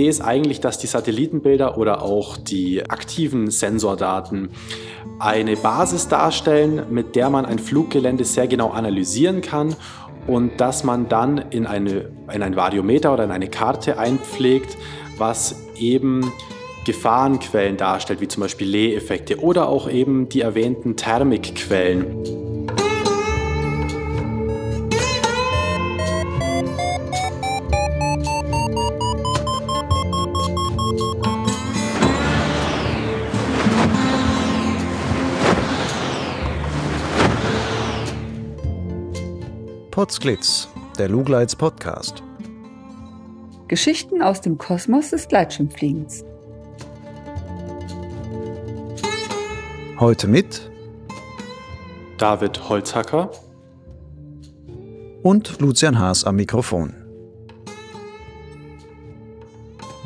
Idee ist eigentlich, dass die Satellitenbilder oder auch die aktiven Sensordaten eine Basis darstellen, mit der man ein Fluggelände sehr genau analysieren kann und dass man dann in, eine, in ein Variometer oder in eine Karte einpflegt, was eben Gefahrenquellen darstellt, wie zum Beispiel Lee-Effekte oder auch eben die erwähnten Thermikquellen. Potsglitz, der Lugleits Podcast. Geschichten aus dem Kosmos des Gleitschirmfliegens. Heute mit David Holzhacker und Lucian Haas am Mikrofon.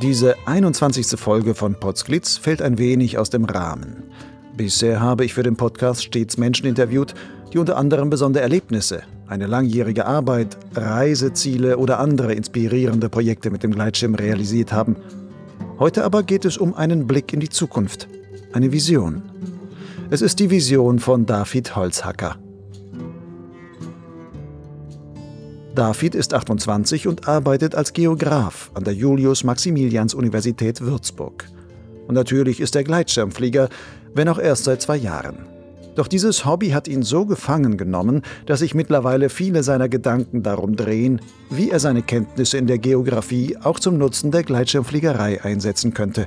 Diese 21. Folge von Potsglitz fällt ein wenig aus dem Rahmen. Bisher habe ich für den Podcast stets Menschen interviewt, die unter anderem besondere Erlebnisse, eine langjährige Arbeit, Reiseziele oder andere inspirierende Projekte mit dem Gleitschirm realisiert haben. Heute aber geht es um einen Blick in die Zukunft, eine Vision. Es ist die Vision von David Holzhacker. David ist 28 und arbeitet als Geograf an der Julius-Maximilians-Universität Würzburg. Und natürlich ist er Gleitschirmflieger, wenn auch erst seit zwei Jahren. Doch dieses Hobby hat ihn so gefangen genommen, dass sich mittlerweile viele seiner Gedanken darum drehen, wie er seine Kenntnisse in der Geografie auch zum Nutzen der Gleitschirmfliegerei einsetzen könnte.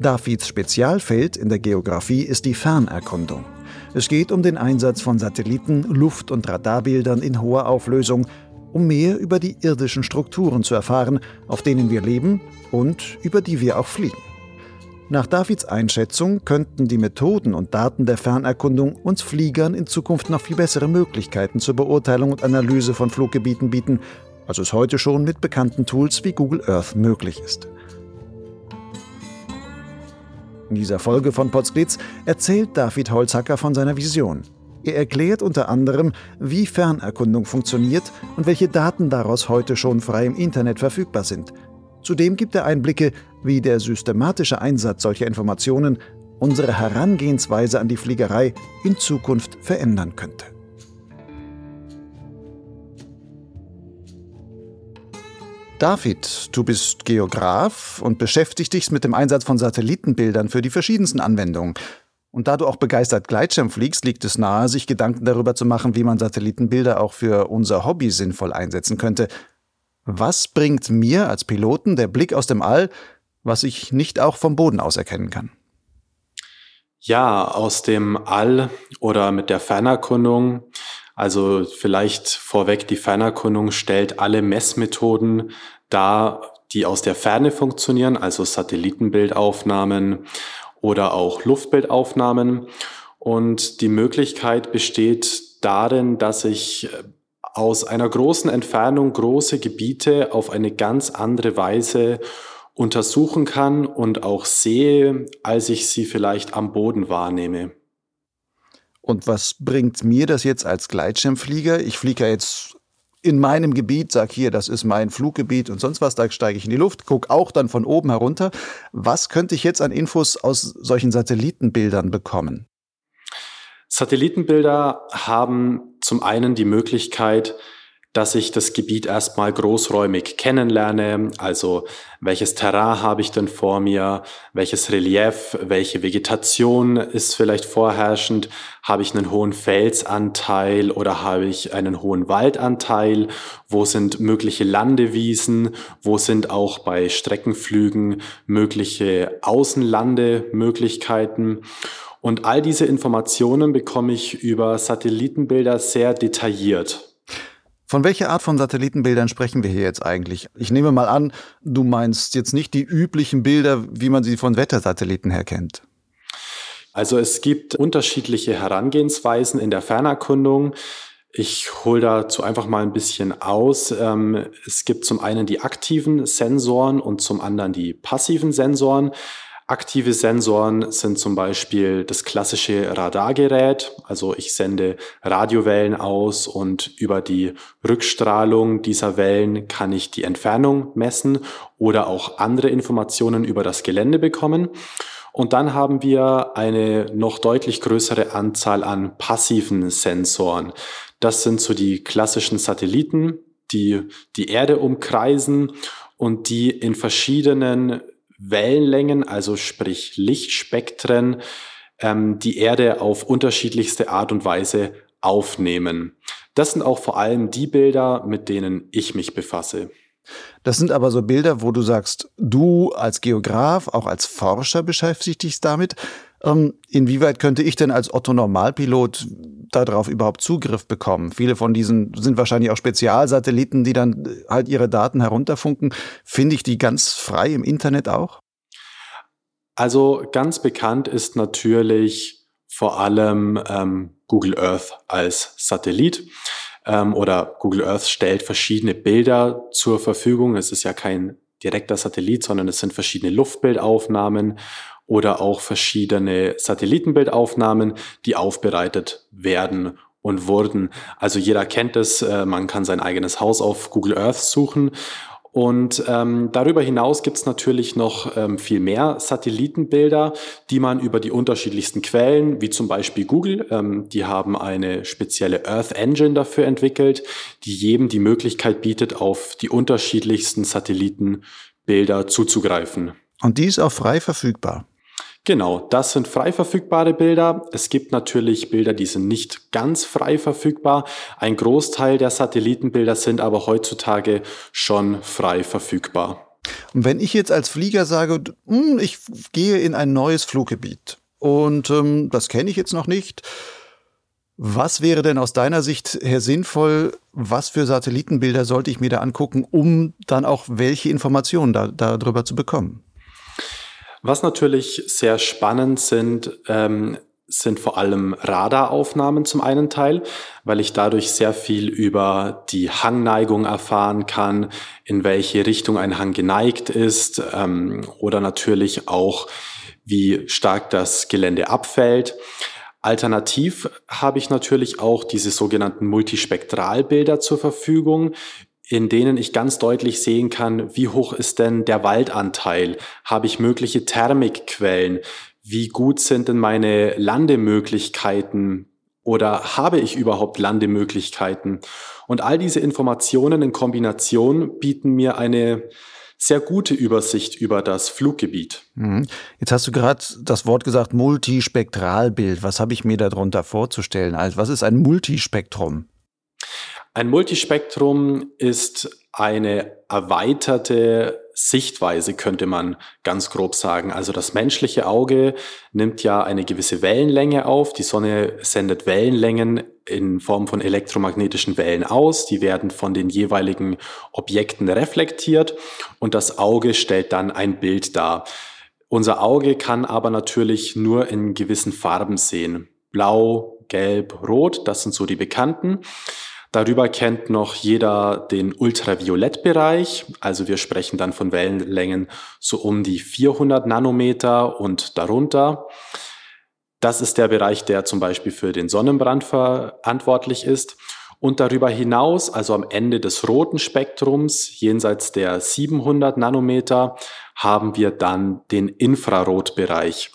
Davids Spezialfeld in der Geografie ist die Fernerkundung. Es geht um den Einsatz von Satelliten, Luft- und Radarbildern in hoher Auflösung, um mehr über die irdischen Strukturen zu erfahren, auf denen wir leben und über die wir auch fliegen. Nach Davids Einschätzung könnten die Methoden und Daten der Fernerkundung uns Fliegern in Zukunft noch viel bessere Möglichkeiten zur Beurteilung und Analyse von Fluggebieten bieten, als es heute schon mit bekannten Tools wie Google Earth möglich ist. In dieser Folge von Potsglitz erzählt David Holzhacker von seiner Vision. Er erklärt unter anderem, wie Fernerkundung funktioniert und welche Daten daraus heute schon frei im Internet verfügbar sind – Zudem gibt er Einblicke, wie der systematische Einsatz solcher Informationen unsere Herangehensweise an die Fliegerei in Zukunft verändern könnte. David, du bist Geograf und beschäftigst dich mit dem Einsatz von Satellitenbildern für die verschiedensten Anwendungen. Und da du auch begeistert Gleitschirm fliegst, liegt es nahe, sich Gedanken darüber zu machen, wie man Satellitenbilder auch für unser Hobby sinnvoll einsetzen könnte. Was bringt mir als Piloten der Blick aus dem All, was ich nicht auch vom Boden aus erkennen kann? Ja, aus dem All oder mit der Fernerkundung. Also vielleicht vorweg, die Fernerkundung stellt alle Messmethoden dar, die aus der Ferne funktionieren, also Satellitenbildaufnahmen oder auch Luftbildaufnahmen. Und die Möglichkeit besteht darin, dass ich aus einer großen Entfernung große Gebiete auf eine ganz andere Weise untersuchen kann und auch sehe, als ich sie vielleicht am Boden wahrnehme. Und was bringt mir das jetzt als Gleitschirmflieger? Ich fliege ja jetzt in meinem Gebiet, sag hier, das ist mein Fluggebiet und sonst was, da steige ich in die Luft, gucke auch dann von oben herunter. Was könnte ich jetzt an Infos aus solchen Satellitenbildern bekommen? Satellitenbilder haben zum einen die Möglichkeit, dass ich das Gebiet erstmal großräumig kennenlerne, also welches Terrain habe ich denn vor mir, welches Relief, welche Vegetation ist vielleicht vorherrschend, habe ich einen hohen Felsanteil oder habe ich einen hohen Waldanteil, wo sind mögliche Landewiesen, wo sind auch bei Streckenflügen mögliche Außenlandemöglichkeiten? Und all diese Informationen bekomme ich über Satellitenbilder sehr detailliert. Von welcher Art von Satellitenbildern sprechen wir hier jetzt eigentlich? Ich nehme mal an, du meinst jetzt nicht die üblichen Bilder, wie man sie von Wettersatelliten her kennt. Also es gibt unterschiedliche Herangehensweisen in der Fernerkundung. Ich hole dazu einfach mal ein bisschen aus. Ähm, es gibt zum einen die aktiven Sensoren und zum anderen die passiven Sensoren. Aktive Sensoren sind zum Beispiel das klassische Radargerät. Also ich sende Radiowellen aus und über die Rückstrahlung dieser Wellen kann ich die Entfernung messen oder auch andere Informationen über das Gelände bekommen. Und dann haben wir eine noch deutlich größere Anzahl an passiven Sensoren. Das sind so die klassischen Satelliten, die die Erde umkreisen und die in verschiedenen Wellenlängen, also sprich Lichtspektren, ähm, die Erde auf unterschiedlichste Art und Weise aufnehmen. Das sind auch vor allem die Bilder, mit denen ich mich befasse. Das sind aber so Bilder, wo du sagst, du als Geograf, auch als Forscher beschäftigst dich damit. Ähm, inwieweit könnte ich denn als Otto Normalpilot darauf überhaupt Zugriff bekommen? Viele von diesen sind wahrscheinlich auch Spezialsatelliten, die dann äh, halt ihre Daten herunterfunken. Finde ich die ganz frei im Internet auch? Also ganz bekannt ist natürlich vor allem ähm, Google Earth als Satellit ähm, oder Google Earth stellt verschiedene Bilder zur Verfügung. Es ist ja kein direkter Satellit, sondern es sind verschiedene Luftbildaufnahmen oder auch verschiedene Satellitenbildaufnahmen, die aufbereitet werden und wurden. Also jeder kennt es, äh, man kann sein eigenes Haus auf Google Earth suchen. Und ähm, darüber hinaus gibt es natürlich noch ähm, viel mehr Satellitenbilder, die man über die unterschiedlichsten Quellen, wie zum Beispiel Google, ähm, die haben eine spezielle Earth Engine dafür entwickelt, die jedem die Möglichkeit bietet, auf die unterschiedlichsten Satellitenbilder zuzugreifen. Und die ist auch frei verfügbar. Genau, das sind frei verfügbare Bilder. Es gibt natürlich Bilder, die sind nicht ganz frei verfügbar. Ein Großteil der Satellitenbilder sind aber heutzutage schon frei verfügbar. Und wenn ich jetzt als Flieger sage, hm, ich gehe in ein neues Fluggebiet und ähm, das kenne ich jetzt noch nicht, was wäre denn aus deiner Sicht her sinnvoll? Was für Satellitenbilder sollte ich mir da angucken, um dann auch welche Informationen da, darüber zu bekommen? Was natürlich sehr spannend sind, ähm, sind vor allem Radaraufnahmen zum einen Teil, weil ich dadurch sehr viel über die Hangneigung erfahren kann, in welche Richtung ein Hang geneigt ist ähm, oder natürlich auch, wie stark das Gelände abfällt. Alternativ habe ich natürlich auch diese sogenannten Multispektralbilder zur Verfügung, in denen ich ganz deutlich sehen kann, wie hoch ist denn der Waldanteil? Habe ich mögliche Thermikquellen? Wie gut sind denn meine Landemöglichkeiten? Oder habe ich überhaupt Landemöglichkeiten? Und all diese Informationen in Kombination bieten mir eine sehr gute Übersicht über das Fluggebiet. Mhm. Jetzt hast du gerade das Wort gesagt, Multispektralbild. Was habe ich mir darunter vorzustellen? Also was ist ein Multispektrum? Ein Multispektrum ist eine erweiterte Sichtweise, könnte man ganz grob sagen. Also das menschliche Auge nimmt ja eine gewisse Wellenlänge auf. Die Sonne sendet Wellenlängen in Form von elektromagnetischen Wellen aus. Die werden von den jeweiligen Objekten reflektiert und das Auge stellt dann ein Bild dar. Unser Auge kann aber natürlich nur in gewissen Farben sehen. Blau, Gelb, Rot, das sind so die bekannten. Darüber kennt noch jeder den Ultraviolettbereich. Also wir sprechen dann von Wellenlängen so um die 400 Nanometer und darunter. Das ist der Bereich, der zum Beispiel für den Sonnenbrand verantwortlich ist. Und darüber hinaus, also am Ende des roten Spektrums, jenseits der 700 Nanometer, haben wir dann den Infrarotbereich.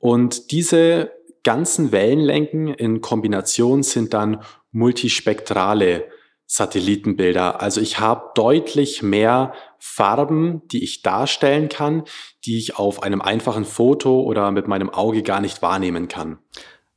Und diese ganzen Wellenlängen in Kombination sind dann multispektrale Satellitenbilder. Also ich habe deutlich mehr Farben, die ich darstellen kann, die ich auf einem einfachen Foto oder mit meinem Auge gar nicht wahrnehmen kann.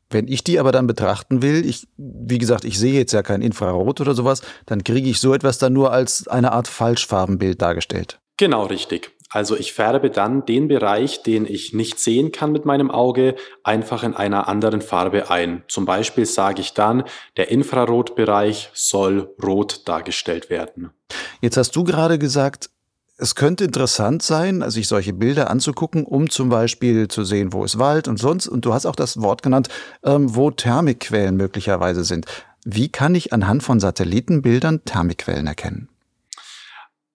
Wenn ich die aber dann betrachten will, ich, wie gesagt, ich sehe jetzt ja kein Infrarot oder sowas, dann kriege ich so etwas dann nur als eine Art Falschfarbenbild dargestellt. Genau richtig. Also ich färbe dann den Bereich, den ich nicht sehen kann mit meinem Auge, einfach in einer anderen Farbe ein. Zum Beispiel sage ich dann, der Infrarotbereich soll rot dargestellt werden. Jetzt hast du gerade gesagt, es könnte interessant sein, sich solche Bilder anzugucken, um zum Beispiel zu sehen, wo ist Wald und sonst. Und du hast auch das Wort genannt, ähm, wo Thermikquellen möglicherweise sind. Wie kann ich anhand von Satellitenbildern Thermikquellen erkennen?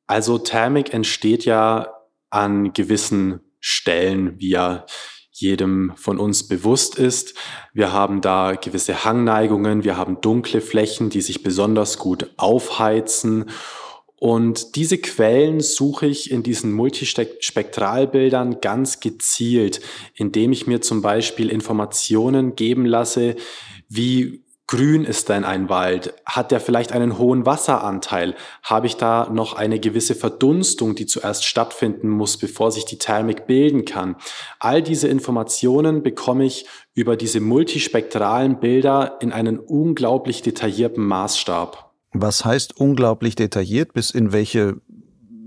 Also Thermik entsteht ja an gewissen Stellen, wie ja jedem von uns bewusst ist. Wir haben da gewisse Hangneigungen, wir haben dunkle Flächen, die sich besonders gut aufheizen. Und diese Quellen suche ich in diesen Multispektralbildern ganz gezielt, indem ich mir zum Beispiel Informationen geben lasse, wie grün ist denn ein Wald? Hat der vielleicht einen hohen Wasseranteil? Habe ich da noch eine gewisse Verdunstung, die zuerst stattfinden muss, bevor sich die Thermik bilden kann? All diese Informationen bekomme ich über diese multispektralen Bilder in einen unglaublich detaillierten Maßstab. Was heißt unglaublich detailliert? Bis in welche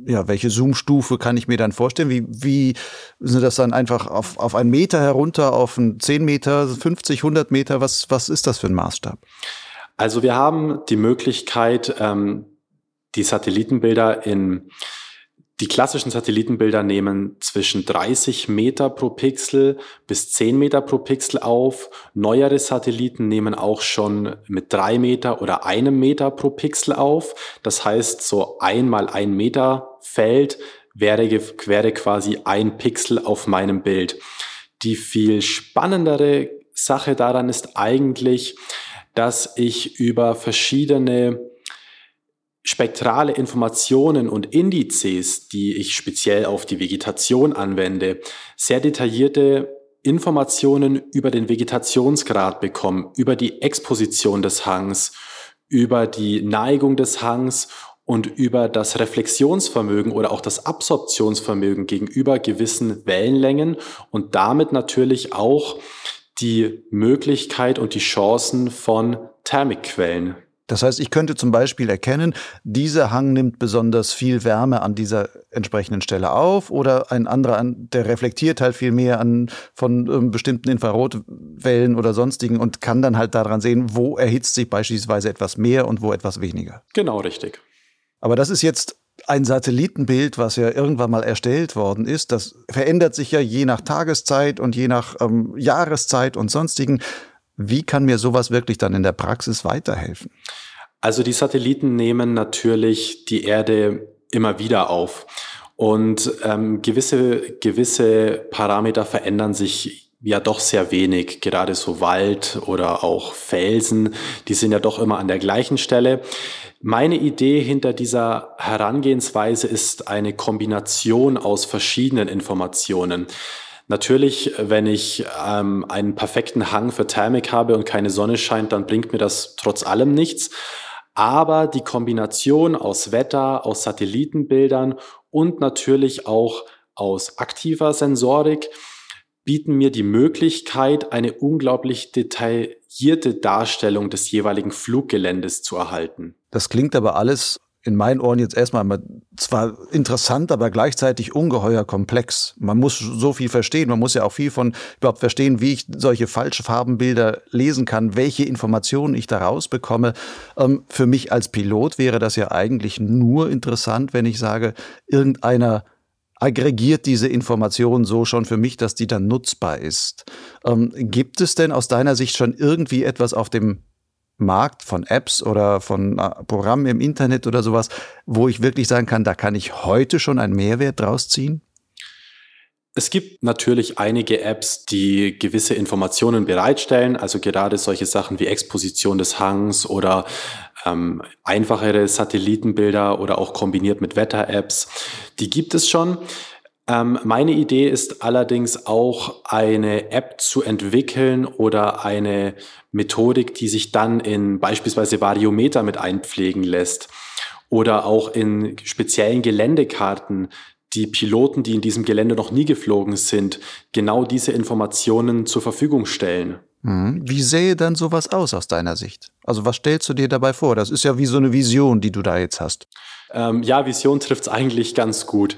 ja, welche Zoom-Stufe kann ich mir dann vorstellen? Wie, wie sind das dann einfach auf, auf einen Meter herunter, auf einen 10 Meter, 50, 100 Meter? Was, was ist das für ein Maßstab? Also wir haben die Möglichkeit, ähm, die Satellitenbilder in die klassischen Satellitenbilder nehmen zwischen 30 Meter pro Pixel bis 10 Meter pro Pixel auf. Neuere Satelliten nehmen auch schon mit drei Meter oder einem Meter pro Pixel auf. Das heißt, so einmal ein Meter Feld wäre, wäre quasi ein Pixel auf meinem Bild. Die viel spannendere Sache daran ist eigentlich, dass ich über verschiedene spektrale Informationen und Indizes, die ich speziell auf die Vegetation anwende, sehr detaillierte Informationen über den Vegetationsgrad bekomme, über die Exposition des Hangs, über die Neigung des Hangs und über das Reflexionsvermögen oder auch das Absorptionsvermögen gegenüber gewissen Wellenlängen und damit natürlich auch die Möglichkeit und die Chancen von Thermikquellen. Das heißt, ich könnte zum Beispiel erkennen, dieser Hang nimmt besonders viel Wärme an dieser entsprechenden Stelle auf oder ein anderer, der reflektiert halt viel mehr an von ähm, bestimmten Infrarotwellen oder sonstigen und kann dann halt daran sehen, wo erhitzt sich beispielsweise etwas mehr und wo etwas weniger. Genau richtig. Aber das ist jetzt ein Satellitenbild, was ja irgendwann mal erstellt worden ist. Das verändert sich ja je nach Tageszeit und je nach ähm, Jahreszeit und sonstigen. Wie kann mir sowas wirklich dann in der Praxis weiterhelfen? Also die Satelliten nehmen natürlich die Erde immer wieder auf. Und ähm, gewisse, gewisse Parameter verändern sich ja doch sehr wenig. Gerade so Wald oder auch Felsen, die sind ja doch immer an der gleichen Stelle. Meine Idee hinter dieser Herangehensweise ist eine Kombination aus verschiedenen Informationen. Natürlich, wenn ich ähm, einen perfekten Hang für Thermik habe und keine Sonne scheint, dann bringt mir das trotz allem nichts. Aber die Kombination aus Wetter, aus Satellitenbildern und natürlich auch aus aktiver Sensorik bieten mir die Möglichkeit, eine unglaublich detaillierte Darstellung des jeweiligen Fluggeländes zu erhalten. Das klingt aber alles in meinen Ohren jetzt erstmal zwar interessant, aber gleichzeitig ungeheuer komplex. Man muss so viel verstehen. Man muss ja auch viel von überhaupt verstehen, wie ich solche falsche Farbenbilder lesen kann, welche Informationen ich daraus bekomme. Ähm, für mich als Pilot wäre das ja eigentlich nur interessant, wenn ich sage, irgendeiner aggregiert diese Information so schon für mich, dass die dann nutzbar ist. Ähm, gibt es denn aus deiner Sicht schon irgendwie etwas auf dem Markt von Apps oder von äh, Programmen im Internet oder sowas, wo ich wirklich sagen kann, da kann ich heute schon einen Mehrwert draus ziehen? Es gibt natürlich einige Apps, die gewisse Informationen bereitstellen, also gerade solche Sachen wie Exposition des Hangs oder ähm, einfachere Satellitenbilder oder auch kombiniert mit Wetter-Apps. Die gibt es schon. Ähm, meine Idee ist allerdings auch eine App zu entwickeln oder eine Methodik, die sich dann in beispielsweise Variometer mit einpflegen lässt oder auch in speziellen Geländekarten die Piloten, die in diesem Gelände noch nie geflogen sind, genau diese Informationen zur Verfügung stellen. Mhm. Wie sähe dann sowas aus aus deiner Sicht? Also was stellst du dir dabei vor? Das ist ja wie so eine Vision, die du da jetzt hast. Ähm, ja, Vision trifft es eigentlich ganz gut.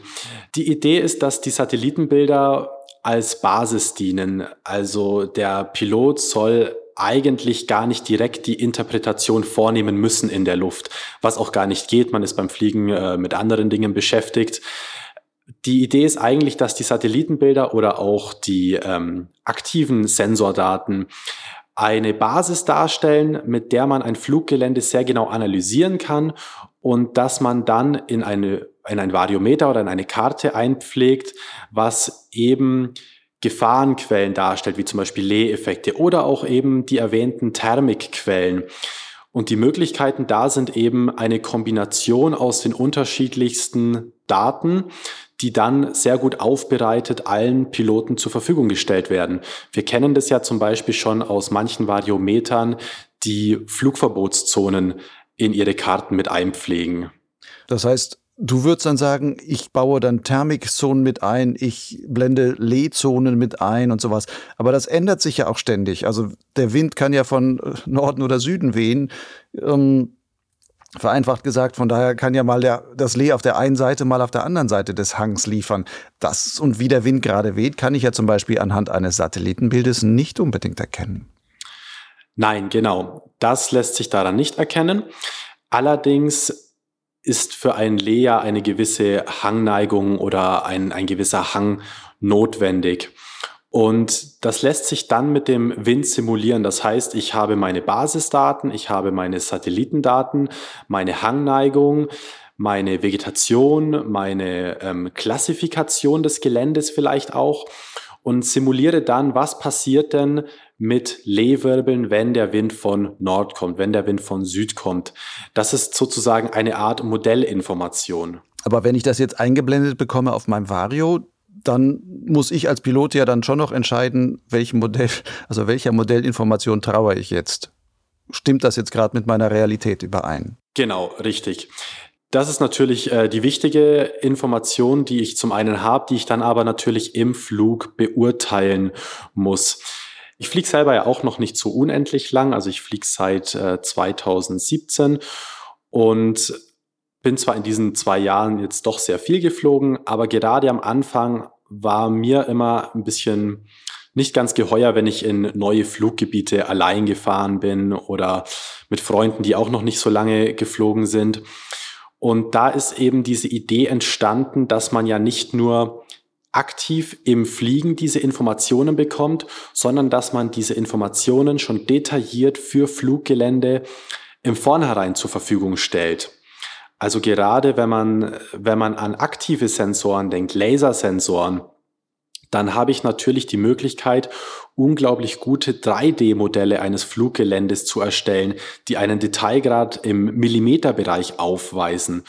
Die Idee ist, dass die Satellitenbilder als Basis dienen. Also der Pilot soll eigentlich gar nicht direkt die Interpretation vornehmen müssen in der Luft, was auch gar nicht geht. Man ist beim Fliegen äh, mit anderen Dingen beschäftigt. Die Idee ist eigentlich, dass die Satellitenbilder oder auch die ähm, aktiven Sensordaten eine Basis darstellen, mit der man ein Fluggelände sehr genau analysieren kann und dass man dann in eine in ein Variometer oder in eine Karte einpflegt, was eben Gefahrenquellen darstellt, wie zum Beispiel Lee-Effekte oder auch eben die erwähnten Thermikquellen. Und die Möglichkeiten da sind eben eine Kombination aus den unterschiedlichsten Daten, die dann sehr gut aufbereitet allen Piloten zur Verfügung gestellt werden. Wir kennen das ja zum Beispiel schon aus manchen Variometern, die Flugverbotszonen in ihre Karten mit einpflegen. Das heißt, Du würdest dann sagen, ich baue dann Thermikzonen mit ein, ich blende Lehzonen mit ein und sowas. Aber das ändert sich ja auch ständig. Also der Wind kann ja von äh, Norden oder Süden wehen. Ähm, vereinfacht gesagt, von daher kann ja mal der, das Lee auf der einen Seite mal auf der anderen Seite des Hangs liefern. Das und wie der Wind gerade weht, kann ich ja zum Beispiel anhand eines Satellitenbildes nicht unbedingt erkennen. Nein, genau. Das lässt sich daran nicht erkennen. Allerdings ist für ein Lea eine gewisse Hangneigung oder ein, ein gewisser Hang notwendig. Und das lässt sich dann mit dem Wind simulieren. Das heißt, ich habe meine Basisdaten, ich habe meine Satellitendaten, meine Hangneigung, meine Vegetation, meine ähm, Klassifikation des Geländes vielleicht auch und simuliere dann, was passiert denn mit Lehwirbeln, wenn der Wind von Nord kommt, wenn der Wind von Süd kommt. Das ist sozusagen eine Art Modellinformation. Aber wenn ich das jetzt eingeblendet bekomme auf meinem Vario, dann muss ich als Pilot ja dann schon noch entscheiden, welchem Modell, also welcher Modellinformation traue ich jetzt. Stimmt das jetzt gerade mit meiner Realität überein? Genau, richtig. Das ist natürlich äh, die wichtige Information, die ich zum einen habe, die ich dann aber natürlich im Flug beurteilen muss. Ich fliege selber ja auch noch nicht so unendlich lang, also ich fliege seit äh, 2017 und bin zwar in diesen zwei Jahren jetzt doch sehr viel geflogen, aber gerade am Anfang war mir immer ein bisschen nicht ganz geheuer, wenn ich in neue Fluggebiete allein gefahren bin oder mit Freunden, die auch noch nicht so lange geflogen sind. Und da ist eben diese Idee entstanden, dass man ja nicht nur aktiv im Fliegen diese Informationen bekommt, sondern dass man diese Informationen schon detailliert für Fluggelände im Vornherein zur Verfügung stellt. Also gerade wenn man, wenn man an aktive Sensoren denkt, Lasersensoren, dann habe ich natürlich die Möglichkeit, unglaublich gute 3D-Modelle eines Fluggeländes zu erstellen, die einen Detailgrad im Millimeterbereich aufweisen.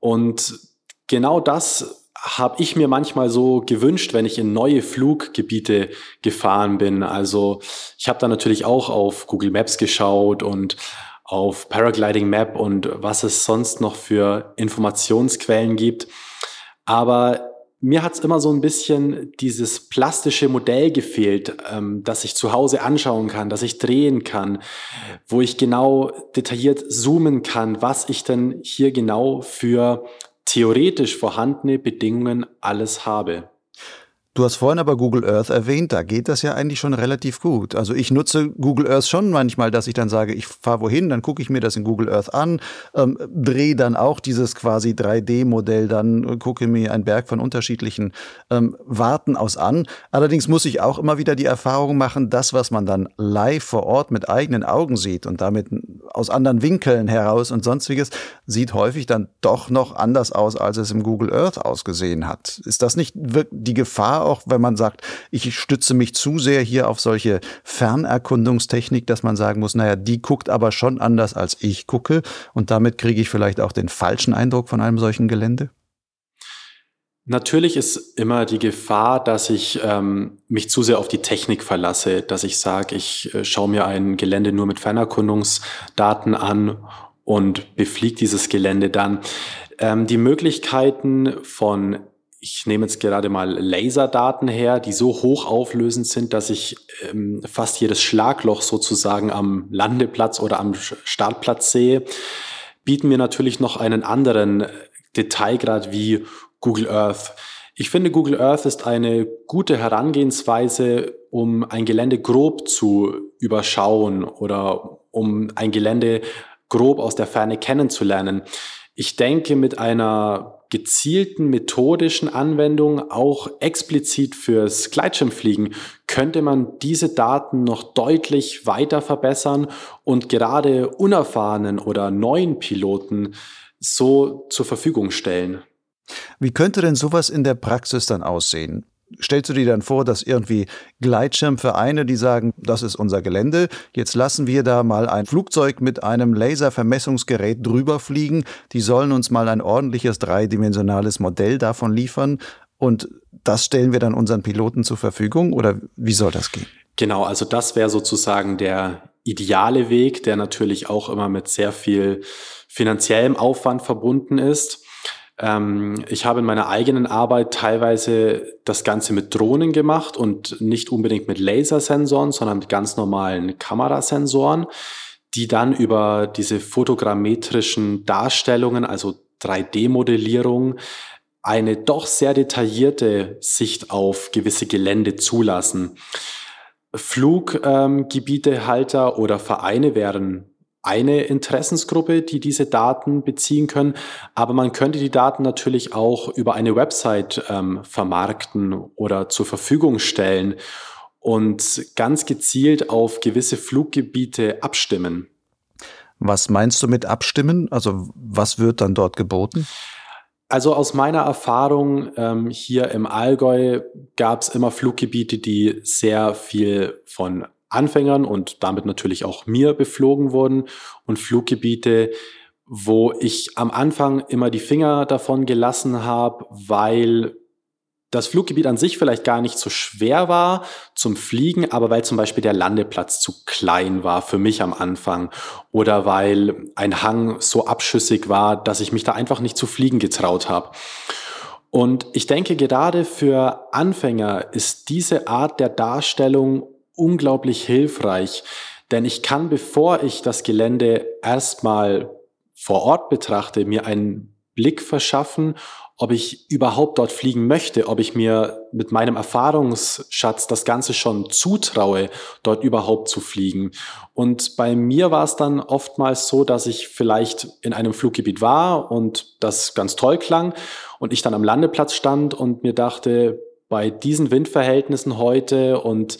Und genau das habe ich mir manchmal so gewünscht, wenn ich in neue Fluggebiete gefahren bin. Also ich habe da natürlich auch auf Google Maps geschaut und auf Paragliding Map und was es sonst noch für Informationsquellen gibt. Aber mir hat's immer so ein bisschen dieses plastische Modell gefehlt, ähm, das ich zu Hause anschauen kann, das ich drehen kann, wo ich genau detailliert zoomen kann, was ich denn hier genau für theoretisch vorhandene Bedingungen alles habe. Du hast vorhin aber Google Earth erwähnt, da geht das ja eigentlich schon relativ gut. Also ich nutze Google Earth schon manchmal, dass ich dann sage, ich fahre wohin, dann gucke ich mir das in Google Earth an, ähm, drehe dann auch dieses quasi 3D-Modell, dann gucke mir einen Berg von unterschiedlichen ähm, Warten aus an. Allerdings muss ich auch immer wieder die Erfahrung machen, das, was man dann live vor Ort mit eigenen Augen sieht und damit aus anderen Winkeln heraus und sonstiges, sieht häufig dann doch noch anders aus, als es im Google Earth ausgesehen hat. Ist das nicht die Auch wenn man sagt, ich stütze mich zu sehr hier auf solche Fernerkundungstechnik, dass man sagen muss, naja, die guckt aber schon anders als ich gucke und damit kriege ich vielleicht auch den falschen Eindruck von einem solchen Gelände? Natürlich ist immer die Gefahr, dass ich ähm, mich zu sehr auf die Technik verlasse, dass ich sage, ich äh, schaue mir ein Gelände nur mit Fernerkundungsdaten an und befliege dieses Gelände dann. Ähm, die Möglichkeiten von ich nehme jetzt gerade mal Laserdaten her, die so hochauflösend sind, dass ich ähm, fast jedes Schlagloch sozusagen am Landeplatz oder am Startplatz sehe, bieten mir natürlich noch einen anderen Detailgrad wie Google Earth. Ich finde, Google Earth ist eine gute Herangehensweise, um ein Gelände grob zu überschauen oder um ein Gelände grob aus der Ferne kennenzulernen. Ich denke, mit einer gezielten methodischen Anwendung auch explizit fürs Gleitschirmfliegen könnte man diese Daten noch deutlich weiter verbessern und gerade unerfahrenen oder neuen Piloten so zur Verfügung stellen. Wie könnte denn sowas in der Praxis dann aussehen? Stellst du dir dann vor, dass irgendwie Gleitschirmvereine, die sagen, das ist unser Gelände, jetzt lassen wir da mal ein Flugzeug mit einem Laservermessungsgerät drüber fliegen, die sollen uns mal ein ordentliches dreidimensionales Modell davon liefern und das stellen wir dann unseren Piloten zur Verfügung oder wie soll das gehen? Genau, also das wäre sozusagen der ideale Weg, der natürlich auch immer mit sehr viel finanziellem Aufwand verbunden ist. Ähm, ich habe in meiner eigenen Arbeit teilweise das Ganze mit Drohnen gemacht und nicht unbedingt mit Lasersensoren, sondern mit ganz normalen Kamerasensoren, die dann über diese fotogrammetrischen Darstellungen, also 3D-Modellierung, eine doch sehr detaillierte Sicht auf gewisse Gelände zulassen. Fluggebietehalter ähm, oder Vereine wären eine Interessensgruppe, die diese Daten beziehen können. Aber man könnte die Daten natürlich auch über eine Website ähm, vermarkten oder zur Verfügung stellen und ganz gezielt auf gewisse Fluggebiete abstimmen. Was meinst du mit abstimmen? Also was wird dann dort geboten? Also aus meiner Erfahrung ähm, hier im Allgäu gab es immer Fluggebiete, die sehr viel von Anfängern und damit natürlich auch mir beflogen wurden und Fluggebiete, wo ich am Anfang immer die Finger davon gelassen habe, weil das Fluggebiet an sich vielleicht gar nicht so schwer war zum Fliegen, aber weil zum Beispiel der Landeplatz zu klein war für mich am Anfang oder weil ein Hang so abschüssig war, dass ich mich da einfach nicht zu fliegen getraut habe. Und ich denke, gerade für Anfänger ist diese Art der Darstellung unglaublich hilfreich, denn ich kann, bevor ich das Gelände erstmal vor Ort betrachte, mir einen Blick verschaffen, ob ich überhaupt dort fliegen möchte, ob ich mir mit meinem Erfahrungsschatz das Ganze schon zutraue, dort überhaupt zu fliegen. Und bei mir war es dann oftmals so, dass ich vielleicht in einem Fluggebiet war und das ganz toll klang und ich dann am Landeplatz stand und mir dachte, bei diesen Windverhältnissen heute und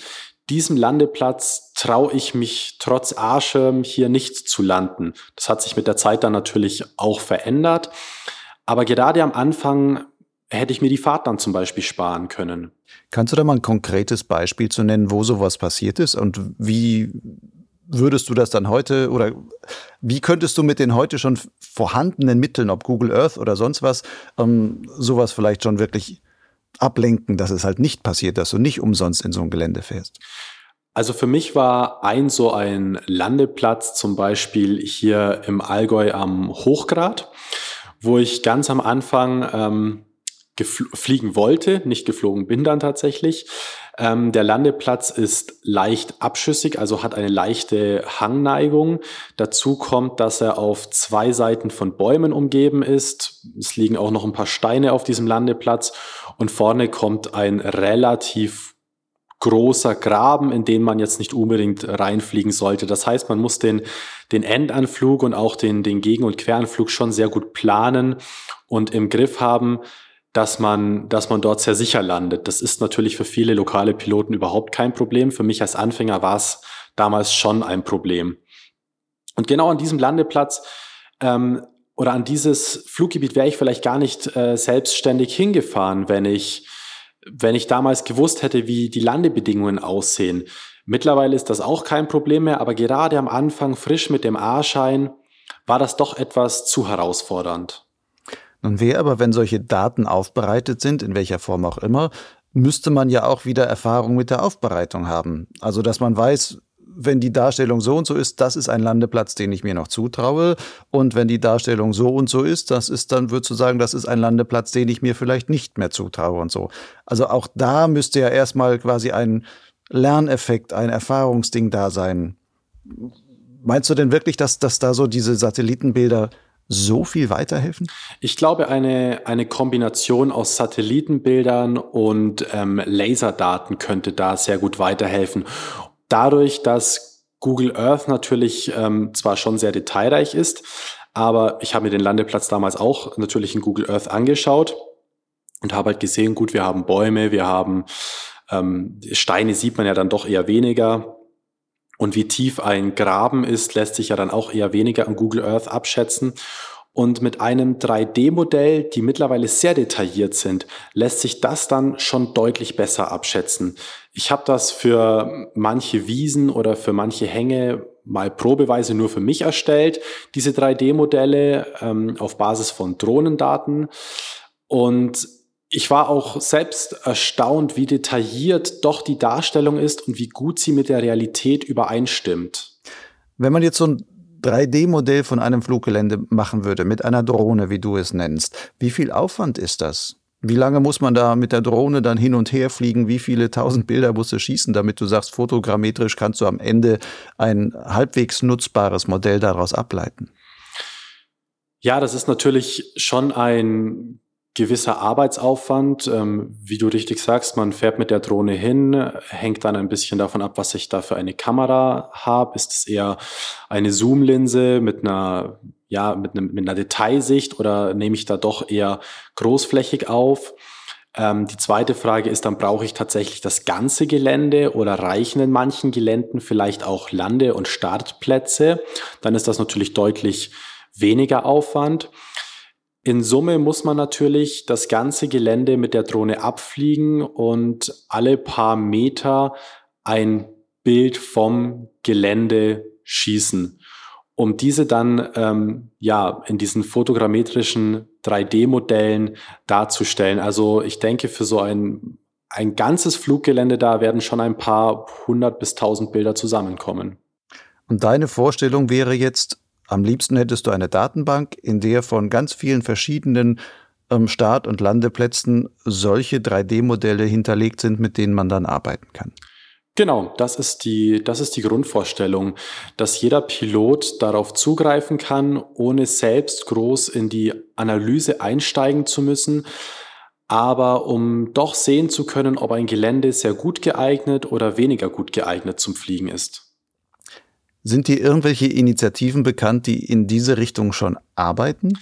diesem Landeplatz traue ich mich trotz A-Schirm hier nicht zu landen. Das hat sich mit der Zeit dann natürlich auch verändert. Aber gerade am Anfang hätte ich mir die Fahrt dann zum Beispiel sparen können. Kannst du da mal ein konkretes Beispiel zu nennen, wo sowas passiert ist und wie würdest du das dann heute oder wie könntest du mit den heute schon vorhandenen Mitteln, ob Google Earth oder sonst was, ähm, sowas vielleicht schon wirklich ablenken, dass es halt nicht passiert, dass du nicht umsonst in so ein Gelände fährst? Also für mich war ein so ein Landeplatz zum Beispiel hier im Allgäu am Hochgrad, wo ich ganz am Anfang ähm, fliegen wollte, nicht geflogen bin dann tatsächlich. Ähm, der Landeplatz ist leicht abschüssig, also hat eine leichte Hangneigung. Dazu kommt, dass er auf zwei Seiten von Bäumen umgeben ist. Es liegen auch noch ein paar Steine auf diesem Landeplatz und vorne kommt ein relativ großer Graben, in den man jetzt nicht unbedingt reinfliegen sollte. Das heißt, man muss den, den Endanflug und auch den, den Gegen- und Queranflug schon sehr gut planen und im Griff haben, dass man, dass man dort sehr sicher landet. Das ist natürlich für viele lokale Piloten überhaupt kein Problem. Für mich als Anfänger war es damals schon ein Problem. Und genau an diesem Landeplatz ähm, oder an dieses Fluggebiet wäre ich vielleicht gar nicht äh, selbstständig hingefahren, wenn ich, wenn ich damals gewusst hätte, wie die Landebedingungen aussehen. Mittlerweile ist das auch kein Problem mehr, aber gerade am Anfang frisch mit dem A-Schein war das doch etwas zu herausfordernd. Nun wäre aber, wenn solche Daten aufbereitet sind, in welcher Form auch immer, müsste man ja auch wieder Erfahrung mit der Aufbereitung haben. Also, dass man weiß, wenn die Darstellung so und so ist, das ist ein Landeplatz, den ich mir noch zutraue. Und wenn die Darstellung so und so ist, das ist dann, würdest du sagen, das ist ein Landeplatz, den ich mir vielleicht nicht mehr zutraue und so. Also auch da müsste ja erstmal quasi ein Lerneffekt, ein Erfahrungsding da sein. Meinst du denn wirklich, dass, dass da so diese Satellitenbilder so viel weiterhelfen? Ich glaube, eine, eine Kombination aus Satellitenbildern und ähm, Laserdaten könnte da sehr gut weiterhelfen. Dadurch, dass Google Earth natürlich ähm, zwar schon sehr detailreich ist, aber ich habe mir den Landeplatz damals auch natürlich in Google Earth angeschaut und habe halt gesehen, gut, wir haben Bäume, wir haben ähm, Steine sieht man ja dann doch eher weniger. Und wie tief ein Graben ist, lässt sich ja dann auch eher weniger an Google Earth abschätzen. Und mit einem 3D-Modell, die mittlerweile sehr detailliert sind, lässt sich das dann schon deutlich besser abschätzen. Ich habe das für manche Wiesen oder für manche Hänge mal probeweise nur für mich erstellt, diese 3D-Modelle ähm, auf Basis von Drohnendaten. Und ich war auch selbst erstaunt, wie detailliert doch die Darstellung ist und wie gut sie mit der Realität übereinstimmt. Wenn man jetzt so ein 3D-Modell von einem Fluggelände machen würde, mit einer Drohne, wie du es nennst, wie viel Aufwand ist das? Wie lange muss man da mit der Drohne dann hin und her fliegen? Wie viele tausend Bilder musst du schießen, damit du sagst, fotogrammetrisch kannst du am Ende ein halbwegs nutzbares Modell daraus ableiten? Ja, das ist natürlich schon ein gewisser Arbeitsaufwand. Ähm, wie du richtig sagst, man fährt mit der Drohne hin, hängt dann ein bisschen davon ab, was ich da für eine Kamera habe. Ist es eher eine Zoomlinse mit einer, ja, mit, einem, mit einer Detailsicht oder nehme ich da doch eher großflächig auf? Ähm, die zweite Frage ist, dann brauche ich tatsächlich das ganze Gelände oder reichen in manchen Geländen vielleicht auch Lande- und Startplätze? Dann ist das natürlich deutlich weniger Aufwand. In Summe muss man natürlich das ganze Gelände mit der Drohne abfliegen und alle paar Meter ein Bild vom Gelände schießen, um diese dann ähm, ja in diesen fotogrammetrischen 3D-Modellen darzustellen. Also ich denke, für so ein ein ganzes Fluggelände da werden schon ein paar hundert bis tausend Bilder zusammenkommen. Und deine Vorstellung wäre jetzt, am liebsten hättest du eine Datenbank, in der von ganz vielen verschiedenen ähm, Start- und Landeplätzen solche 3D-Modelle hinterlegt sind, mit denen man dann arbeiten kann. Genau, das ist die, das ist die Grundvorstellung, dass jeder Pilot darauf zugreifen kann, ohne selbst groß in die Analyse einsteigen zu müssen, aber um doch sehen zu können, ob ein Gelände sehr gut geeignet oder weniger gut geeignet zum Fliegen ist. Sind dir irgendwelche Initiativen bekannt, die in diese Richtung schon arbeiten?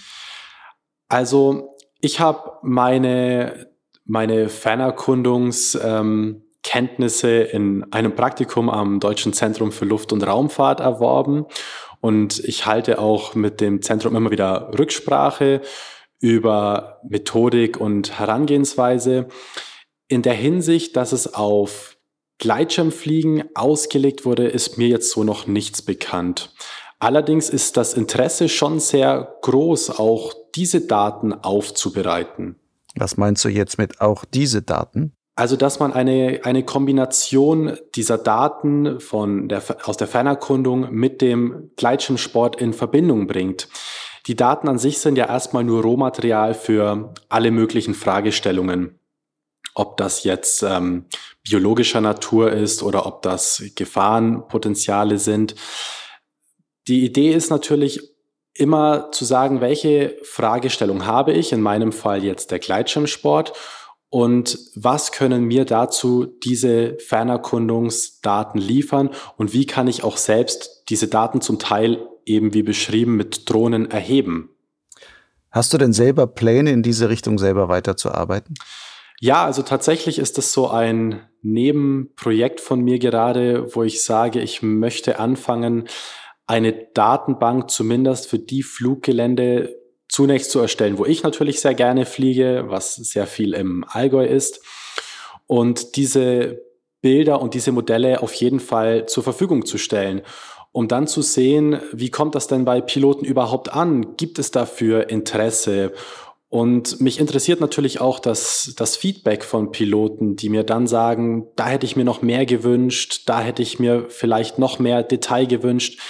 Also ich habe meine, meine Fernerkundungskenntnisse ähm, in einem Praktikum am Deutschen Zentrum für Luft- und Raumfahrt erworben. Und ich halte auch mit dem Zentrum immer wieder Rücksprache über Methodik und Herangehensweise in der Hinsicht, dass es auf Gleitschirmfliegen ausgelegt wurde, ist mir jetzt so noch nichts bekannt. Allerdings ist das Interesse schon sehr groß, auch diese Daten aufzubereiten. Was meinst du jetzt mit auch diese Daten? Also, dass man eine, eine Kombination dieser Daten von der, aus der Fernerkundung mit dem Gleitschirmsport in Verbindung bringt. Die Daten an sich sind ja erstmal nur Rohmaterial für alle möglichen Fragestellungen ob das jetzt ähm, biologischer Natur ist oder ob das Gefahrenpotenziale sind. Die Idee ist natürlich immer zu sagen, welche Fragestellung habe ich, in meinem Fall jetzt der Gleitschirmsport, und was können mir dazu diese Fernerkundungsdaten liefern und wie kann ich auch selbst diese Daten zum Teil eben wie beschrieben mit Drohnen erheben. Hast du denn selber Pläne in diese Richtung selber weiterzuarbeiten? Ja, also tatsächlich ist das so ein Nebenprojekt von mir gerade, wo ich sage, ich möchte anfangen, eine Datenbank zumindest für die Fluggelände zunächst zu erstellen, wo ich natürlich sehr gerne fliege, was sehr viel im Allgäu ist. Und diese Bilder und diese Modelle auf jeden Fall zur Verfügung zu stellen, um dann zu sehen, wie kommt das denn bei Piloten überhaupt an? Gibt es dafür Interesse? Und mich interessiert natürlich auch das, das Feedback von Piloten, die mir dann sagen, da hätte ich mir noch mehr gewünscht, da hätte ich mir vielleicht noch mehr Detail gewünscht.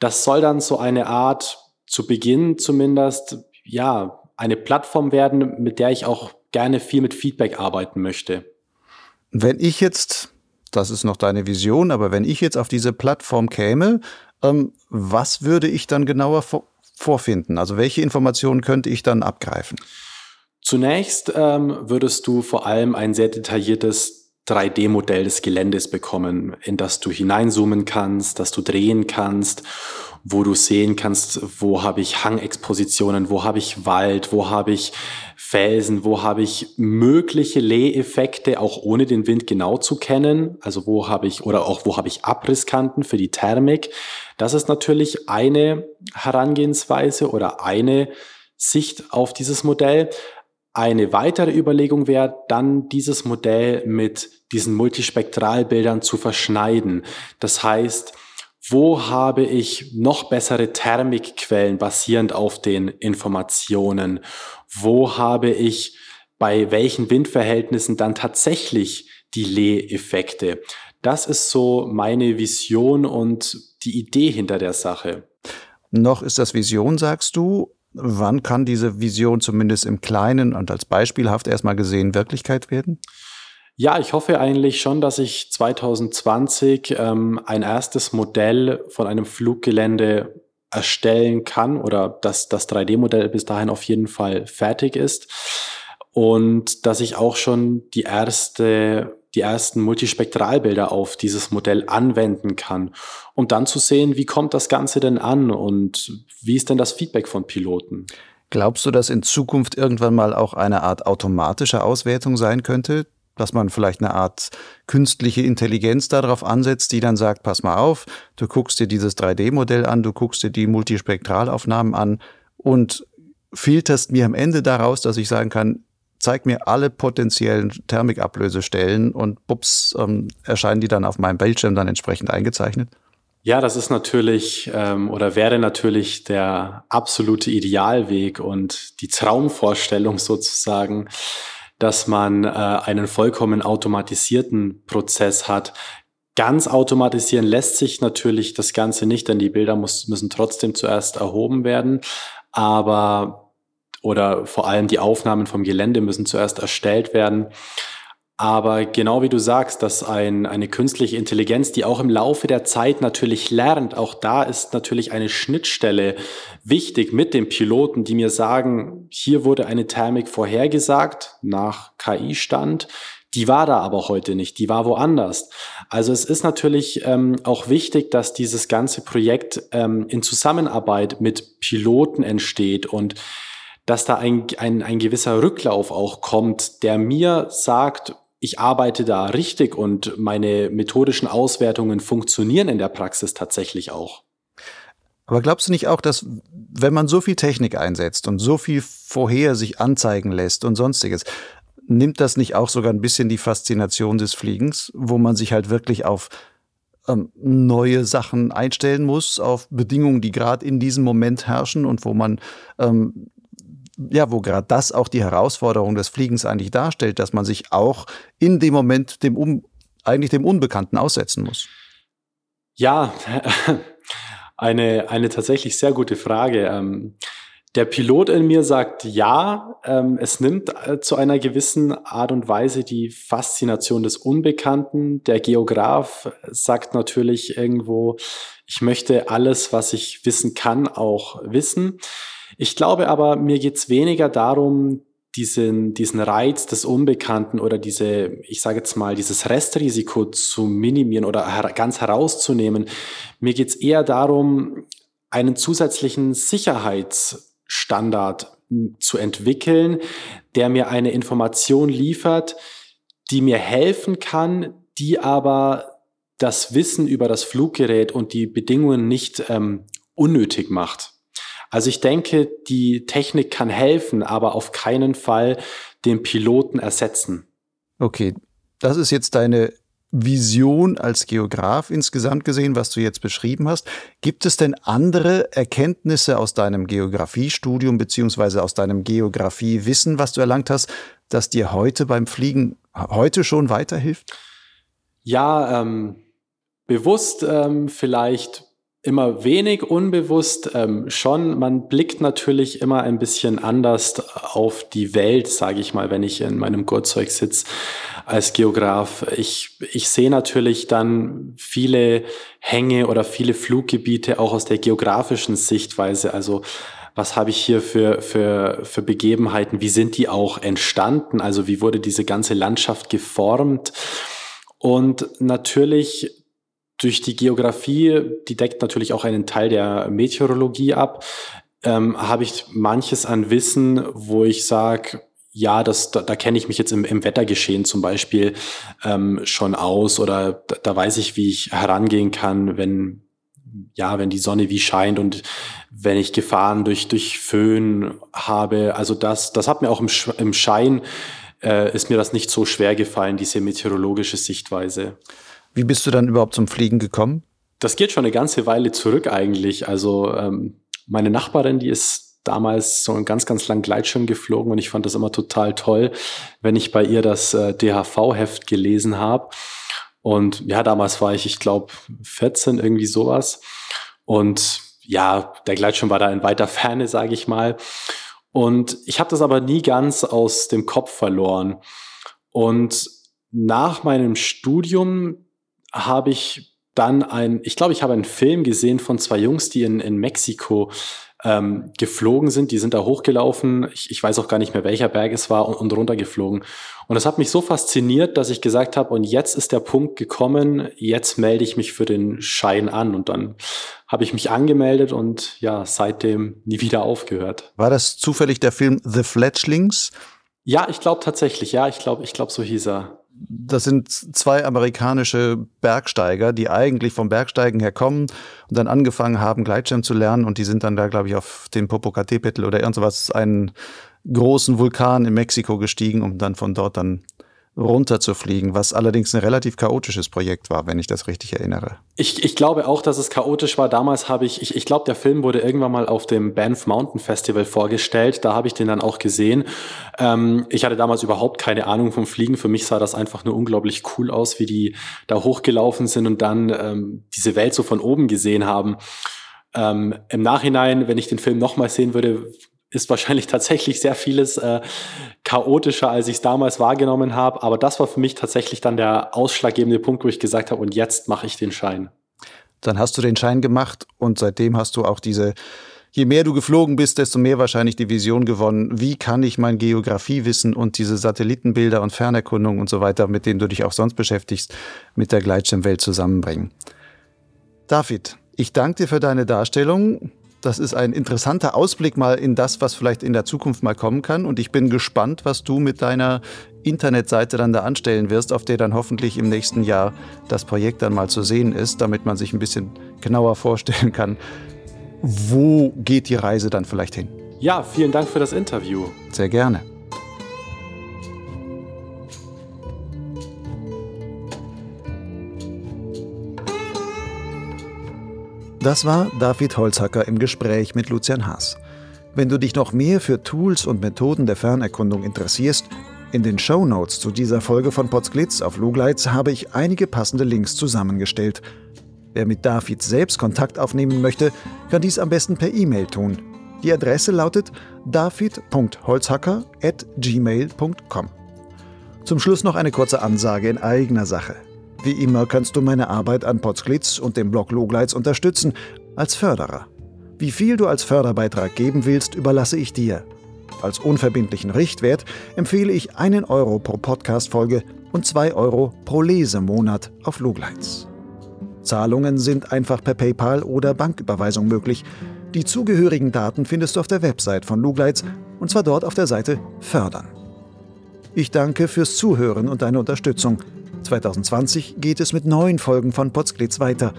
Das soll dann so eine Art, zu Beginn zumindest, ja, eine Plattform werden, mit der ich auch gerne viel mit Feedback arbeiten möchte. Wenn ich jetzt, das ist noch deine Vision, aber wenn ich jetzt auf diese Plattform käme, ähm, was würde ich dann genauer vorfinden? Also welche Informationen könnte ich dann abgreifen? Zunächst ähm, würdest du vor allem ein sehr detailliertes 3D-Modell des Geländes bekommen, in das du hineinzoomen kannst, das du drehen kannst, wo du sehen kannst, wo habe ich Hangexpositionen, wo habe ich Wald, wo habe ich Felsen, wo habe ich mögliche Leheffekte, auch ohne den Wind genau zu kennen, also wo habe ich oder auch wo habe ich Abrisskanten für die Thermik. Das ist natürlich eine Herangehensweise oder eine Sicht auf dieses Modell. Eine weitere Überlegung wäre dann, dieses Modell mit diesen Multispektralbildern zu verschneiden. Das heißt, wo habe ich noch bessere Thermikquellen basierend auf den Informationen? Wo habe ich bei welchen Windverhältnissen dann tatsächlich die Lee-Effekte? Das ist so meine Vision und die Idee hinter der Sache. Noch ist das Vision, sagst du. Wann kann diese Vision zumindest im Kleinen und als beispielhaft erstmal gesehen Wirklichkeit werden? Ja, ich hoffe eigentlich schon, dass ich 2020 ähm, ein erstes Modell von einem Fluggelände erstellen kann oder dass das 3D-Modell bis dahin auf jeden Fall fertig ist und dass ich auch schon die erste die ersten Multispektralbilder auf dieses Modell anwenden kann, um dann zu sehen, wie kommt das Ganze denn an und wie ist denn das Feedback von Piloten. Glaubst du, dass in Zukunft irgendwann mal auch eine Art automatische Auswertung sein könnte, dass man vielleicht eine Art künstliche Intelligenz darauf ansetzt, die dann sagt, pass mal auf, du guckst dir dieses 3D-Modell an, du guckst dir die Multispektralaufnahmen an und filterst mir am Ende daraus, dass ich sagen kann, zeig mir alle potenziellen Thermikablösestellen und bups, ähm, erscheinen die dann auf meinem Bildschirm dann entsprechend eingezeichnet? Ja, das ist natürlich ähm, oder wäre natürlich der absolute Idealweg und die Traumvorstellung sozusagen, dass man äh, einen vollkommen automatisierten Prozess hat. Ganz automatisieren lässt sich natürlich das Ganze nicht, denn die Bilder muss, müssen trotzdem zuerst erhoben werden. Aber oder vor allem die Aufnahmen vom Gelände müssen zuerst erstellt werden. Aber genau wie du sagst, dass ein, eine künstliche Intelligenz, die auch im Laufe der Zeit natürlich lernt, auch da ist natürlich eine Schnittstelle wichtig mit den Piloten, die mir sagen, hier wurde eine Thermik vorhergesagt nach KI-Stand. Die war da aber heute nicht, die war woanders. Also es ist natürlich ähm, auch wichtig, dass dieses ganze Projekt ähm, in Zusammenarbeit mit Piloten entsteht und dass da ein, ein, ein gewisser Rücklauf auch kommt, der mir sagt, ich arbeite da richtig und meine methodischen Auswertungen funktionieren in der Praxis tatsächlich auch. Aber glaubst du nicht auch, dass wenn man so viel Technik einsetzt und so viel vorher sich anzeigen lässt und sonstiges, nimmt das nicht auch sogar ein bisschen die Faszination des Fliegens, wo man sich halt wirklich auf ähm, neue Sachen einstellen muss, auf Bedingungen, die gerade in diesem Moment herrschen und wo man ähm, ja, wo gerade das auch die Herausforderung des Fliegens eigentlich darstellt, dass man sich auch in dem Moment dem um, eigentlich dem Unbekannten aussetzen muss. Ja, eine, eine tatsächlich sehr gute Frage. Ähm, der Pilot in mir sagt ja, ähm, es nimmt äh, zu einer gewissen Art und Weise die Faszination des Unbekannten. Der Geograf sagt natürlich irgendwo, ich möchte alles, was ich wissen kann, auch wissen. Ich glaube aber, mir geht's weniger darum, diesen, diesen Reiz des Unbekannten oder diese, ich sage jetzt mal, dieses Restrisiko zu minimieren oder her ganz herauszunehmen. Mir geht's eher darum, einen zusätzlichen Sicherheitsstandard hm, zu entwickeln, der mir eine Information liefert, die mir helfen kann, die aber das Wissen über das Fluggerät und die Bedingungen nicht ähm, unnötig macht. Also ich denke, die Technik kann helfen, aber auf keinen Fall den Piloten ersetzen. Okay, das ist jetzt deine Vision als Geograf insgesamt gesehen, was du jetzt beschrieben hast. Gibt es denn andere Erkenntnisse aus deinem Geografiestudium beziehungsweise aus deinem Geografiewissen, was du erlangt hast, das dir heute beim Fliegen heute schon weiterhilft? Ja, ähm, bewusst ähm, vielleicht immer wenig unbewusst ähm, schon. Man blickt natürlich immer ein bisschen anders auf die Welt, sage ich mal, wenn ich in meinem Gurtzeug sitze als Geograf. Ich, ich sehe natürlich dann viele Hänge oder viele Fluggebiete auch aus der geografischen Sichtweise. Also was habe ich hier für, für, für Begebenheiten? Wie sind die auch entstanden? Also wie wurde diese ganze Landschaft geformt? Und natürlich durch die Geografie, die deckt natürlich auch einen Teil der Meteorologie ab, ähm, habe ich manches an Wissen, wo ich sage, ja, das, da, da kenne ich mich jetzt im, im Wettergeschehen zum Beispiel ähm, schon aus oder da, da weiß ich, wie ich herangehen kann, wenn ja, wenn die Sonne wie scheint und wenn ich Gefahren durch, durch Föhn habe. Also das, das hat mir auch im, im Schein, äh, ist mir das nicht so schwer gefallen, diese meteorologische Sichtweise. Wie bist du dann überhaupt zum Fliegen gekommen? Das geht schon eine ganze Weile zurück eigentlich. Also ähm, meine Nachbarin, die ist damals so einen ganz, ganz langen Gleitschirm geflogen und ich fand das immer total toll, wenn ich bei ihr das äh, DHV-Heft gelesen habe. Und ja, damals war ich, ich glaube, 14, irgendwie sowas. Und ja, der Gleitschirm war da in weiter Ferne, sage ich mal. Und ich habe das aber nie ganz aus dem Kopf verloren. Und nach meinem Studium habe ich dann ein, ich glaube, ich habe einen Film gesehen von zwei Jungs, die in, in Mexiko ähm, geflogen sind. Die sind da hochgelaufen. Ich, ich weiß auch gar nicht mehr, welcher Berg es war und, und runtergeflogen. Und das hat mich so fasziniert, dass ich gesagt habe, und jetzt ist der Punkt gekommen, jetzt melde ich mich für den Schein an. Und dann habe ich mich angemeldet und ja, seitdem nie wieder aufgehört. War das zufällig der Film The Fletchlings? Ja, ich glaube tatsächlich, ja, ich glaube, ich glaube, so hieß er das sind zwei amerikanische Bergsteiger, die eigentlich vom Bergsteigen her kommen und dann angefangen haben, Gleitschirm zu lernen und die sind dann da, glaube ich, auf den Popocatépetl oder irgend sowas, einen großen Vulkan in Mexiko gestiegen, um dann von dort dann runterzufliegen, was allerdings ein relativ chaotisches Projekt war, wenn ich das richtig erinnere. Ich, ich glaube auch, dass es chaotisch war. Damals habe ich, ich, ich glaube, der Film wurde irgendwann mal auf dem Banff Mountain Festival vorgestellt. Da habe ich den dann auch gesehen. Ähm, ich hatte damals überhaupt keine Ahnung vom Fliegen. Für mich sah das einfach nur unglaublich cool aus, wie die da hochgelaufen sind und dann ähm, diese Welt so von oben gesehen haben. Ähm, Im Nachhinein, wenn ich den Film nochmal sehen würde, ist wahrscheinlich tatsächlich sehr vieles äh, chaotischer, als ich es damals wahrgenommen habe. Aber das war für mich tatsächlich dann der ausschlaggebende Punkt, wo ich gesagt habe, und jetzt mache ich den Schein. Dann hast du den Schein gemacht und seitdem hast du auch diese, je mehr du geflogen bist, desto mehr wahrscheinlich die Vision gewonnen, wie kann ich mein Geografiewissen und diese Satellitenbilder und Fernerkundung und so weiter, mit denen du dich auch sonst beschäftigst, mit der Gleitschirmwelt zusammenbringen. David, ich danke dir für deine Darstellung. Das ist ein interessanter Ausblick mal in das, was vielleicht in der Zukunft mal kommen kann. Und ich bin gespannt, was du mit deiner Internetseite dann da anstellen wirst, auf der dann hoffentlich im nächsten Jahr das Projekt dann mal zu sehen ist, damit man sich ein bisschen genauer vorstellen kann, wo geht die Reise dann vielleicht hin. Ja, vielen Dank für das Interview. Sehr gerne. Das war David Holzhacker im Gespräch mit Lucian Haas. Wenn du dich noch mehr für Tools und Methoden der Fernerkundung interessierst, in den Show Notes zu dieser Folge von Potsglitz auf Lugleitz habe ich einige passende Links zusammengestellt. Wer mit David selbst Kontakt aufnehmen möchte, kann dies am besten per E-Mail tun. Die Adresse lautet david.holzhacker@gmail.com. Zum Schluss noch eine kurze Ansage in eigener Sache. Wie immer kannst du meine Arbeit an Potsglitz und dem Blog Logleitz unterstützen, als Förderer. Wie viel du als Förderbeitrag geben willst, überlasse ich dir. Als unverbindlichen Richtwert empfehle ich einen Euro pro Podcast-Folge und zwei Euro pro Lesemonat auf Lugleitz. Zahlungen sind einfach per PayPal oder Banküberweisung möglich. Die zugehörigen Daten findest du auf der Website von Lugleitz und zwar dort auf der Seite Fördern. Ich danke fürs Zuhören und deine Unterstützung. 2020 geht es mit neuen Folgen von Potsglitz weiter.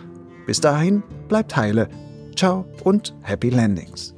Bis dahin, bleibt heile. Ciao und Happy Landings.